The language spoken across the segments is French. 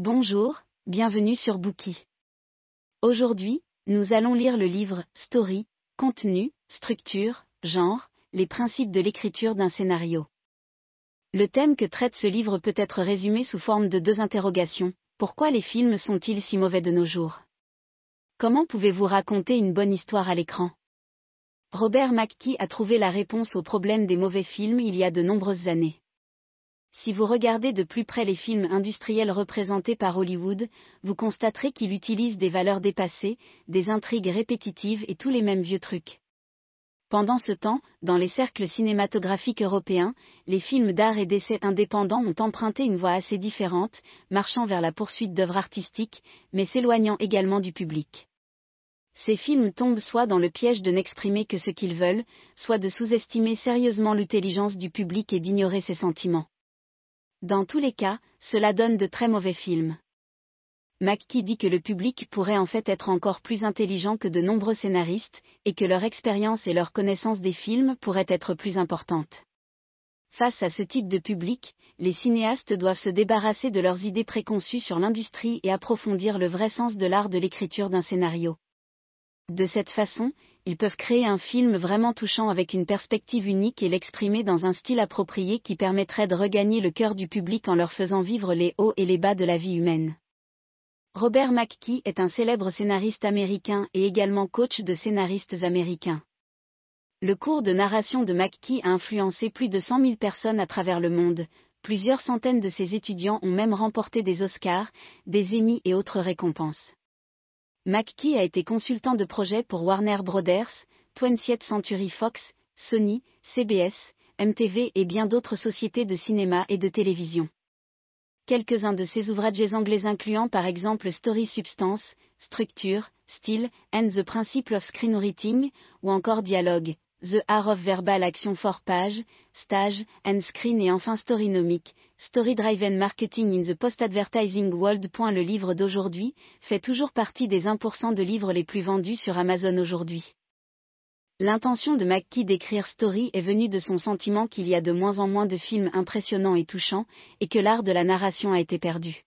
Bonjour, bienvenue sur Bookie. Aujourd'hui, nous allons lire le livre Story, contenu, structure, genre, les principes de l'écriture d'un scénario. Le thème que traite ce livre peut être résumé sous forme de deux interrogations. Pourquoi les films sont-ils si mauvais de nos jours? Comment pouvez-vous raconter une bonne histoire à l'écran? Robert McKee a trouvé la réponse au problème des mauvais films il y a de nombreuses années. Si vous regardez de plus près les films industriels représentés par Hollywood, vous constaterez qu'il utilise des valeurs dépassées, des intrigues répétitives et tous les mêmes vieux trucs. Pendant ce temps, dans les cercles cinématographiques européens, les films d'art et d'essai indépendants ont emprunté une voie assez différente, marchant vers la poursuite d'œuvres artistiques, mais s'éloignant également du public. Ces films tombent soit dans le piège de n'exprimer que ce qu'ils veulent, soit de sous-estimer sérieusement l'intelligence du public et d'ignorer ses sentiments. Dans tous les cas, cela donne de très mauvais films. McKee dit que le public pourrait en fait être encore plus intelligent que de nombreux scénaristes, et que leur expérience et leur connaissance des films pourraient être plus importantes. Face à ce type de public, les cinéastes doivent se débarrasser de leurs idées préconçues sur l'industrie et approfondir le vrai sens de l'art de l'écriture d'un scénario. De cette façon, ils peuvent créer un film vraiment touchant avec une perspective unique et l'exprimer dans un style approprié qui permettrait de regagner le cœur du public en leur faisant vivre les hauts et les bas de la vie humaine. Robert McKee est un célèbre scénariste américain et également coach de scénaristes américains. Le cours de narration de McKee a influencé plus de 100 000 personnes à travers le monde, plusieurs centaines de ses étudiants ont même remporté des Oscars, des Emmy et autres récompenses. McKee a été consultant de projet pour Warner Brothers, 20th Century Fox, Sony, CBS, MTV et bien d'autres sociétés de cinéma et de télévision. Quelques-uns de ses ouvrages anglais incluant par exemple Story Substance, Structure, Style, and the Principle of Screenwriting, ou encore Dialogue, The Art of Verbal Action for Page, Stage, and Screen et enfin Storynomic, Story Driven Marketing in the Post-Advertising World. Le livre d'aujourd'hui fait toujours partie des 1% de livres les plus vendus sur Amazon aujourd'hui. L'intention de McKee d'écrire Story est venue de son sentiment qu'il y a de moins en moins de films impressionnants et touchants, et que l'art de la narration a été perdu.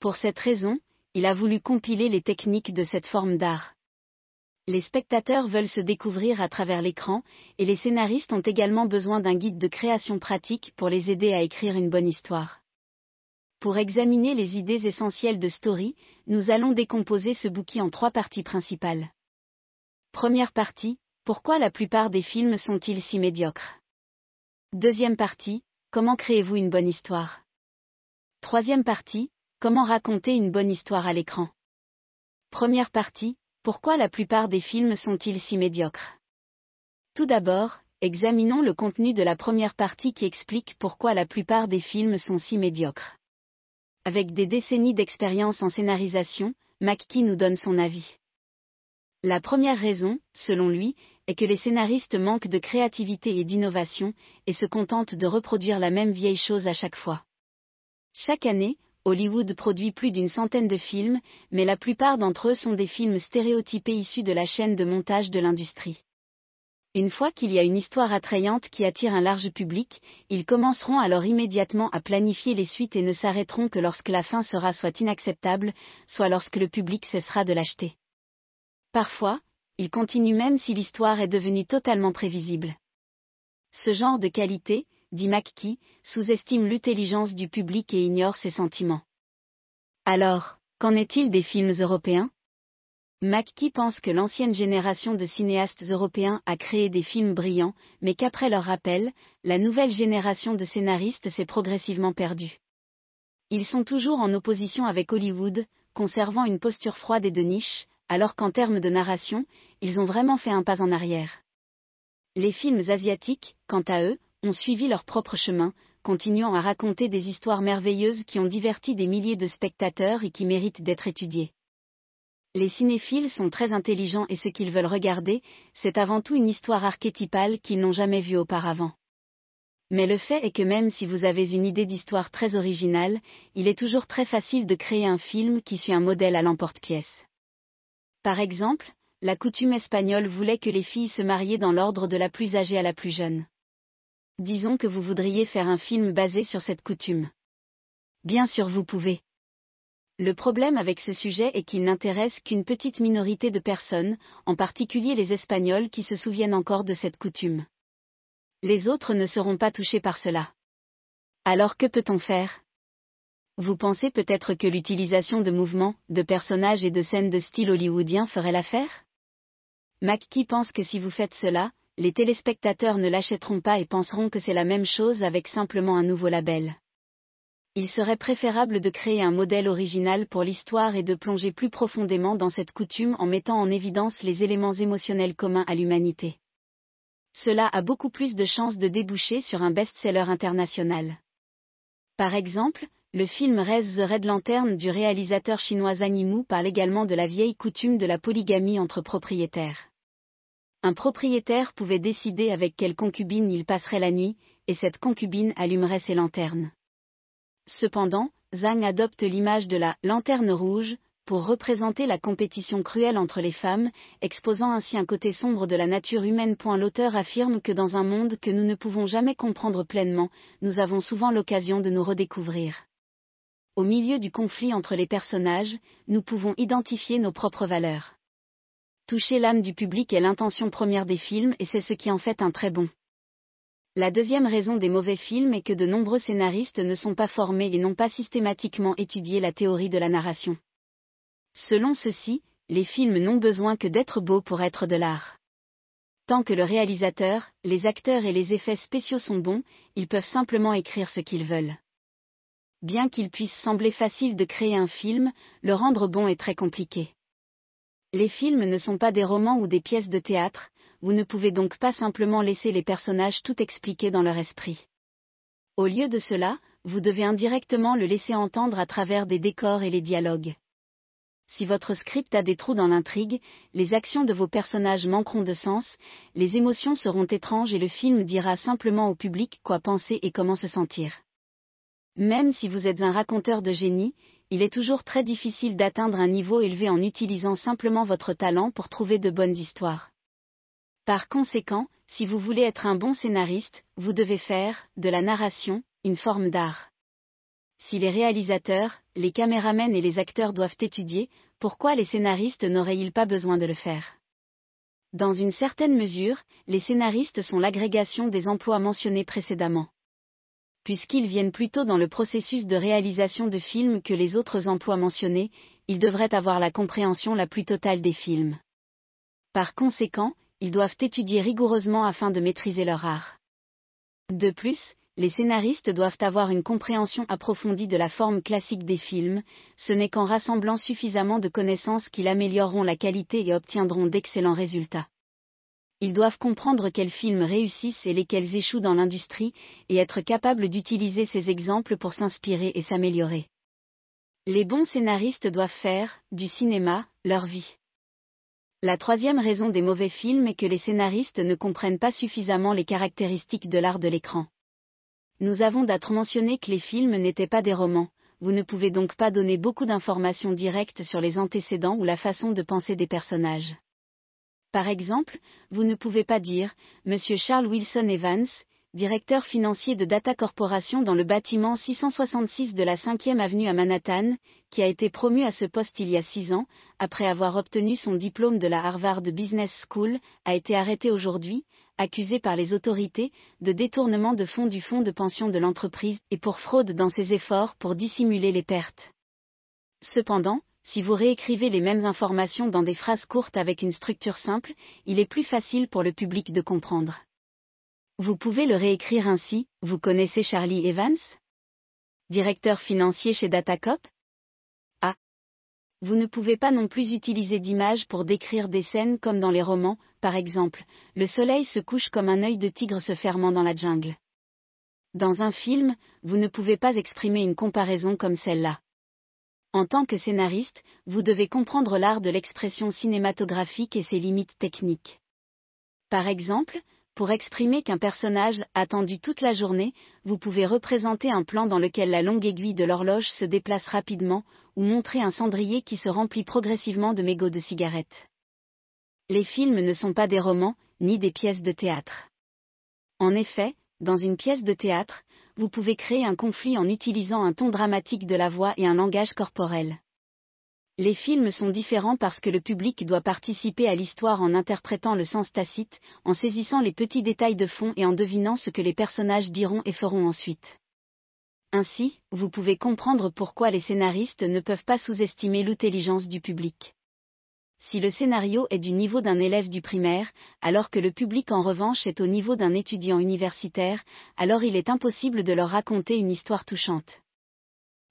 Pour cette raison, il a voulu compiler les techniques de cette forme d'art. Les spectateurs veulent se découvrir à travers l'écran, et les scénaristes ont également besoin d'un guide de création pratique pour les aider à écrire une bonne histoire. Pour examiner les idées essentielles de Story, nous allons décomposer ce bouquin en trois parties principales. Première partie, pourquoi la plupart des films sont-ils si médiocres? Deuxième partie, comment créez-vous une bonne histoire? Troisième partie, comment raconter une bonne histoire à l'écran? Première partie, pourquoi la plupart des films sont-ils si médiocres? Tout d'abord, examinons le contenu de la première partie qui explique pourquoi la plupart des films sont si médiocres. Avec des décennies d'expérience en scénarisation, McKee nous donne son avis. La première raison, selon lui, est que les scénaristes manquent de créativité et d'innovation, et se contentent de reproduire la même vieille chose à chaque fois. Chaque année, Hollywood produit plus d'une centaine de films, mais la plupart d'entre eux sont des films stéréotypés issus de la chaîne de montage de l'industrie. Une fois qu'il y a une histoire attrayante qui attire un large public, ils commenceront alors immédiatement à planifier les suites et ne s'arrêteront que lorsque la fin sera soit inacceptable, soit lorsque le public cessera de l'acheter. Parfois, ils continuent même si l'histoire est devenue totalement prévisible. Ce genre de qualité, dit McKee, sous-estime l'intelligence du public et ignore ses sentiments. Alors, qu'en est-il des films européens? McKee pense que l'ancienne génération de cinéastes européens a créé des films brillants, mais qu'après leur rappel, la nouvelle génération de scénaristes s'est progressivement perdue. Ils sont toujours en opposition avec Hollywood, conservant une posture froide et de niche, alors qu'en termes de narration, ils ont vraiment fait un pas en arrière. Les films asiatiques, quant à eux, ont suivi leur propre chemin, continuant à raconter des histoires merveilleuses qui ont diverti des milliers de spectateurs et qui méritent d'être étudiées. Les cinéphiles sont très intelligents et ce qu'ils veulent regarder, c'est avant tout une histoire archétypale qu'ils n'ont jamais vue auparavant. Mais le fait est que même si vous avez une idée d'histoire très originale, il est toujours très facile de créer un film qui suit un modèle à l'emporte-pièce. Par exemple, la coutume espagnole voulait que les filles se mariaient dans l'ordre de la plus âgée à la plus jeune. Disons que vous voudriez faire un film basé sur cette coutume. Bien sûr vous pouvez. Le problème avec ce sujet est qu'il n'intéresse qu'une petite minorité de personnes, en particulier les Espagnols qui se souviennent encore de cette coutume. Les autres ne seront pas touchés par cela. Alors que peut-on faire? Vous pensez peut-être que l'utilisation de mouvements, de personnages et de scènes de style hollywoodien ferait l'affaire? McKee pense que si vous faites cela, les téléspectateurs ne l'achèteront pas et penseront que c'est la même chose avec simplement un nouveau label il serait préférable de créer un modèle original pour l'histoire et de plonger plus profondément dans cette coutume en mettant en évidence les éléments émotionnels communs à l'humanité. Cela a beaucoup plus de chances de déboucher sur un best-seller international. Par exemple, le film Raise the Red Lantern du réalisateur chinois Zhang parle également de la vieille coutume de la polygamie entre propriétaires. Un propriétaire pouvait décider avec quelle concubine il passerait la nuit, et cette concubine allumerait ses lanternes. Cependant, Zhang adopte l'image de la lanterne rouge, pour représenter la compétition cruelle entre les femmes, exposant ainsi un côté sombre de la nature humaine. L'auteur affirme que dans un monde que nous ne pouvons jamais comprendre pleinement, nous avons souvent l'occasion de nous redécouvrir. Au milieu du conflit entre les personnages, nous pouvons identifier nos propres valeurs. Toucher l'âme du public est l'intention première des films et c'est ce qui en fait un très bon. La deuxième raison des mauvais films est que de nombreux scénaristes ne sont pas formés et n'ont pas systématiquement étudié la théorie de la narration. Selon ceux-ci, les films n'ont besoin que d'être beaux pour être de l'art. Tant que le réalisateur, les acteurs et les effets spéciaux sont bons, ils peuvent simplement écrire ce qu'ils veulent. Bien qu'il puisse sembler facile de créer un film, le rendre bon est très compliqué. Les films ne sont pas des romans ou des pièces de théâtre, vous ne pouvez donc pas simplement laisser les personnages tout expliquer dans leur esprit. Au lieu de cela, vous devez indirectement le laisser entendre à travers des décors et les dialogues. Si votre script a des trous dans l'intrigue, les actions de vos personnages manqueront de sens, les émotions seront étranges et le film dira simplement au public quoi penser et comment se sentir. Même si vous êtes un raconteur de génie, il est toujours très difficile d'atteindre un niveau élevé en utilisant simplement votre talent pour trouver de bonnes histoires. Par conséquent, si vous voulez être un bon scénariste, vous devez faire, de la narration, une forme d'art. Si les réalisateurs, les caméramens et les acteurs doivent étudier, pourquoi les scénaristes n'auraient-ils pas besoin de le faire? Dans une certaine mesure, les scénaristes sont l'agrégation des emplois mentionnés précédemment. Puisqu'ils viennent plutôt dans le processus de réalisation de films que les autres emplois mentionnés, ils devraient avoir la compréhension la plus totale des films. Par conséquent, ils doivent étudier rigoureusement afin de maîtriser leur art. De plus, les scénaristes doivent avoir une compréhension approfondie de la forme classique des films, ce n'est qu'en rassemblant suffisamment de connaissances qu'ils amélioreront la qualité et obtiendront d'excellents résultats. Ils doivent comprendre quels films réussissent et lesquels échouent dans l'industrie, et être capables d'utiliser ces exemples pour s'inspirer et s'améliorer. Les bons scénaristes doivent faire, du cinéma, leur vie. La troisième raison des mauvais films est que les scénaristes ne comprennent pas suffisamment les caractéristiques de l'art de l'écran. Nous avons d'être mentionné que les films n'étaient pas des romans, vous ne pouvez donc pas donner beaucoup d'informations directes sur les antécédents ou la façon de penser des personnages. Par exemple, vous ne pouvez pas dire, Monsieur Charles Wilson Evans, directeur financier de Data Corporation dans le bâtiment 666 de la 5e avenue à Manhattan, qui a été promu à ce poste il y a six ans, après avoir obtenu son diplôme de la Harvard Business School, a été arrêté aujourd'hui, accusé par les autorités de détournement de fonds du fonds de pension de l'entreprise et pour fraude dans ses efforts pour dissimuler les pertes. Cependant, si vous réécrivez les mêmes informations dans des phrases courtes avec une structure simple, il est plus facile pour le public de comprendre. Vous pouvez le réécrire ainsi, vous connaissez Charlie Evans? Directeur financier chez Datacop? Ah. Vous ne pouvez pas non plus utiliser d'images pour décrire des scènes comme dans les romans, par exemple, le soleil se couche comme un œil de tigre se fermant dans la jungle. Dans un film, vous ne pouvez pas exprimer une comparaison comme celle-là. En tant que scénariste, vous devez comprendre l'art de l'expression cinématographique et ses limites techniques. Par exemple, pour exprimer qu'un personnage a attendu toute la journée, vous pouvez représenter un plan dans lequel la longue aiguille de l'horloge se déplace rapidement, ou montrer un cendrier qui se remplit progressivement de mégots de cigarettes. Les films ne sont pas des romans, ni des pièces de théâtre. En effet, dans une pièce de théâtre, vous pouvez créer un conflit en utilisant un ton dramatique de la voix et un langage corporel. Les films sont différents parce que le public doit participer à l'histoire en interprétant le sens tacite, en saisissant les petits détails de fond et en devinant ce que les personnages diront et feront ensuite. Ainsi, vous pouvez comprendre pourquoi les scénaristes ne peuvent pas sous-estimer l'intelligence du public. Si le scénario est du niveau d'un élève du primaire, alors que le public en revanche est au niveau d'un étudiant universitaire, alors il est impossible de leur raconter une histoire touchante.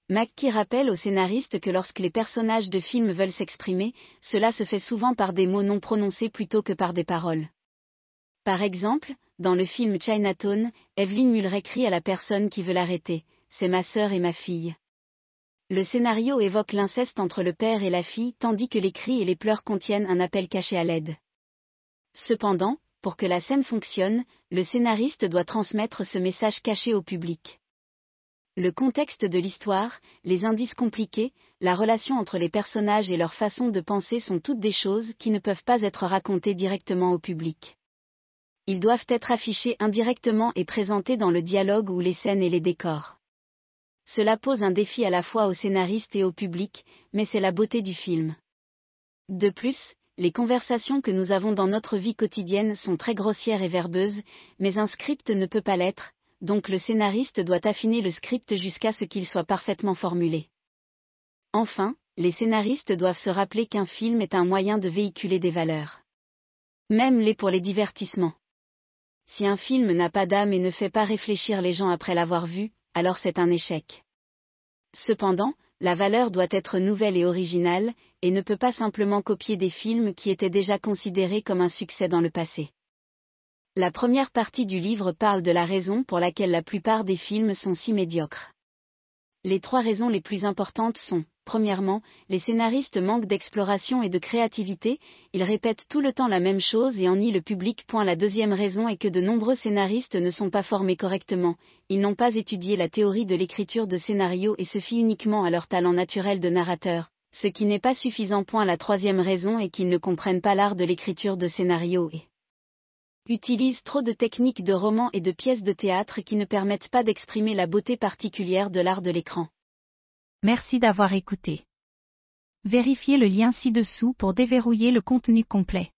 McKee rappelle aux scénaristes que lorsque les personnages de films veulent s'exprimer, cela se fait souvent par des mots non prononcés plutôt que par des paroles. Par exemple, dans le film Chinatown, Evelyn Mulray crie à la personne qui veut l'arrêter C'est ma sœur et ma fille. Le scénario évoque l'inceste entre le père et la fille tandis que les cris et les pleurs contiennent un appel caché à l'aide. Cependant, pour que la scène fonctionne, le scénariste doit transmettre ce message caché au public. Le contexte de l'histoire, les indices compliqués, la relation entre les personnages et leur façon de penser sont toutes des choses qui ne peuvent pas être racontées directement au public. Ils doivent être affichés indirectement et présentés dans le dialogue ou les scènes et les décors. Cela pose un défi à la fois aux scénaristes et au public, mais c'est la beauté du film. De plus, les conversations que nous avons dans notre vie quotidienne sont très grossières et verbeuses, mais un script ne peut pas l'être, donc le scénariste doit affiner le script jusqu'à ce qu'il soit parfaitement formulé. Enfin, les scénaristes doivent se rappeler qu'un film est un moyen de véhiculer des valeurs. Même les pour les divertissements. Si un film n'a pas d'âme et ne fait pas réfléchir les gens après l'avoir vu, alors c'est un échec. Cependant, la valeur doit être nouvelle et originale, et ne peut pas simplement copier des films qui étaient déjà considérés comme un succès dans le passé. La première partie du livre parle de la raison pour laquelle la plupart des films sont si médiocres. Les trois raisons les plus importantes sont, premièrement, les scénaristes manquent d'exploration et de créativité, ils répètent tout le temps la même chose et ennuient le public. La deuxième raison est que de nombreux scénaristes ne sont pas formés correctement, ils n'ont pas étudié la théorie de l'écriture de scénarios et se fient uniquement à leur talent naturel de narrateur, ce qui n'est pas suffisant. Point la troisième raison est qu'ils ne comprennent pas l'art de l'écriture de scénarios et utilise trop de techniques de romans et de pièces de théâtre qui ne permettent pas d'exprimer la beauté particulière de l'art de l'écran. Merci d'avoir écouté. Vérifiez le lien ci-dessous pour déverrouiller le contenu complet.